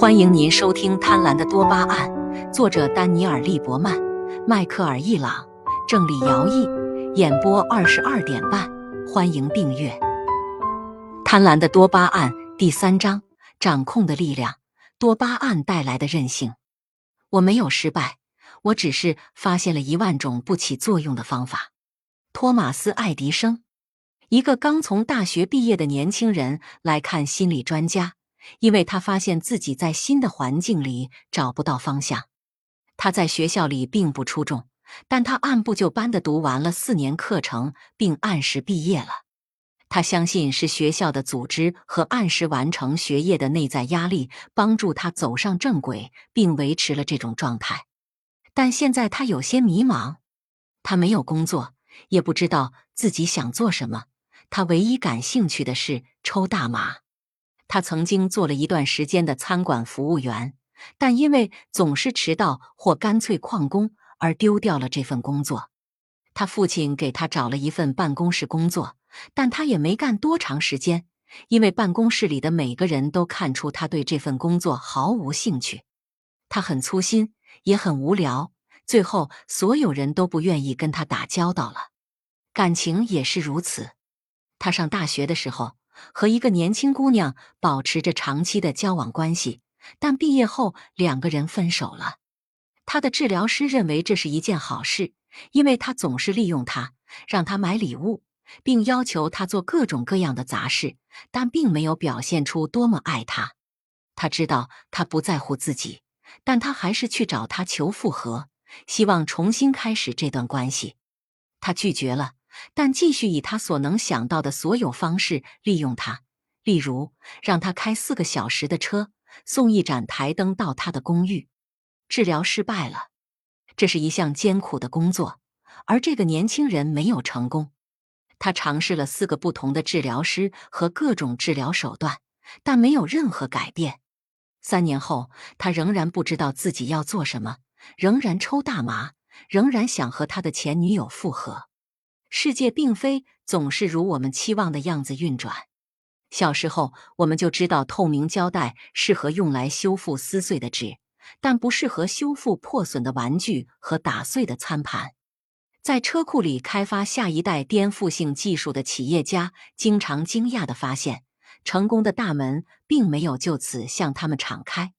欢迎您收听《贪婪的多巴胺》，作者丹尼尔·利伯曼、迈克尔·易朗，郑李尧译，演播二十二点半。欢迎订阅《贪婪的多巴胺》第三章：掌控的力量。多巴胺带来的韧性。我没有失败，我只是发现了一万种不起作用的方法。托马斯·爱迪生，一个刚从大学毕业的年轻人，来看心理专家。因为他发现自己在新的环境里找不到方向，他在学校里并不出众，但他按部就班的读完了四年课程，并按时毕业了。他相信是学校的组织和按时完成学业的内在压力帮助他走上正轨，并维持了这种状态。但现在他有些迷茫，他没有工作，也不知道自己想做什么。他唯一感兴趣的是抽大麻。他曾经做了一段时间的餐馆服务员，但因为总是迟到或干脆旷工而丢掉了这份工作。他父亲给他找了一份办公室工作，但他也没干多长时间，因为办公室里的每个人都看出他对这份工作毫无兴趣。他很粗心，也很无聊，最后所有人都不愿意跟他打交道了。感情也是如此。他上大学的时候。和一个年轻姑娘保持着长期的交往关系，但毕业后两个人分手了。他的治疗师认为这是一件好事，因为他总是利用她，让她买礼物，并要求她做各种各样的杂事，但并没有表现出多么爱她。他知道他不在乎自己，但他还是去找他求复合，希望重新开始这段关系。他拒绝了。但继续以他所能想到的所有方式利用他，例如让他开四个小时的车，送一盏台灯到他的公寓。治疗失败了，这是一项艰苦的工作，而这个年轻人没有成功。他尝试了四个不同的治疗师和各种治疗手段，但没有任何改变。三年后，他仍然不知道自己要做什么，仍然抽大麻，仍然想和他的前女友复合。世界并非总是如我们期望的样子运转。小时候，我们就知道透明胶带适合用来修复撕碎的纸，但不适合修复破损的玩具和打碎的餐盘。在车库里开发下一代颠覆性技术的企业家经常惊讶地发现，成功的大门并没有就此向他们敞开。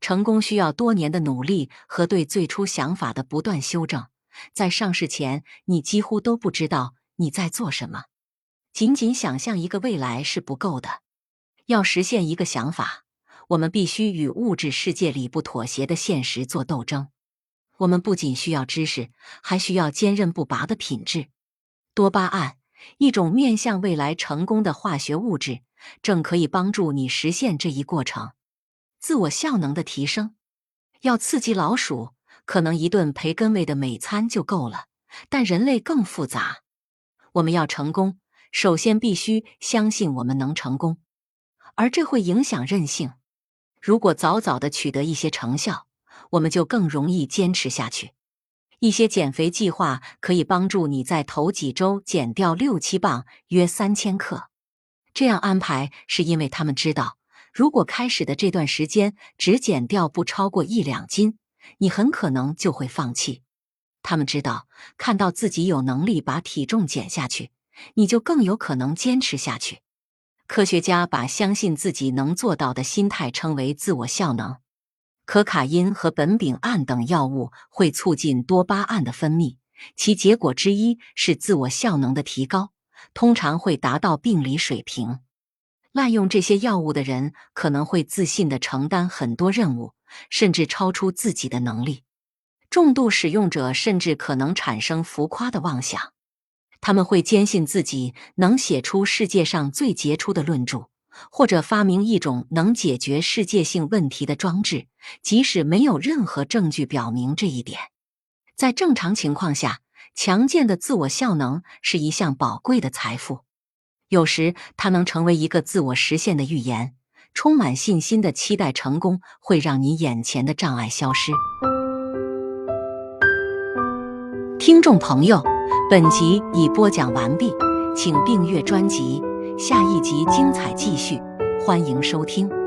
成功需要多年的努力和对最初想法的不断修正。在上市前，你几乎都不知道你在做什么。仅仅想象一个未来是不够的，要实现一个想法，我们必须与物质世界里不妥协的现实做斗争。我们不仅需要知识，还需要坚韧不拔的品质。多巴胺，一种面向未来成功的化学物质，正可以帮助你实现这一过程。自我效能的提升，要刺激老鼠。可能一顿培根味的美餐就够了，但人类更复杂。我们要成功，首先必须相信我们能成功，而这会影响韧性。如果早早的取得一些成效，我们就更容易坚持下去。一些减肥计划可以帮助你在头几周减掉六七磅，约三千克。这样安排是因为他们知道，如果开始的这段时间只减掉不超过一两斤。你很可能就会放弃。他们知道，看到自己有能力把体重减下去，你就更有可能坚持下去。科学家把相信自己能做到的心态称为自我效能。可卡因和苯丙胺等药物会促进多巴胺的分泌，其结果之一是自我效能的提高，通常会达到病理水平。滥用这些药物的人可能会自信的承担很多任务。甚至超出自己的能力，重度使用者甚至可能产生浮夸的妄想。他们会坚信自己能写出世界上最杰出的论著，或者发明一种能解决世界性问题的装置，即使没有任何证据表明这一点。在正常情况下，强健的自我效能是一项宝贵的财富。有时，它能成为一个自我实现的预言。充满信心的期待成功，会让你眼前的障碍消失。听众朋友，本集已播讲完毕，请订阅专辑，下一集精彩继续，欢迎收听。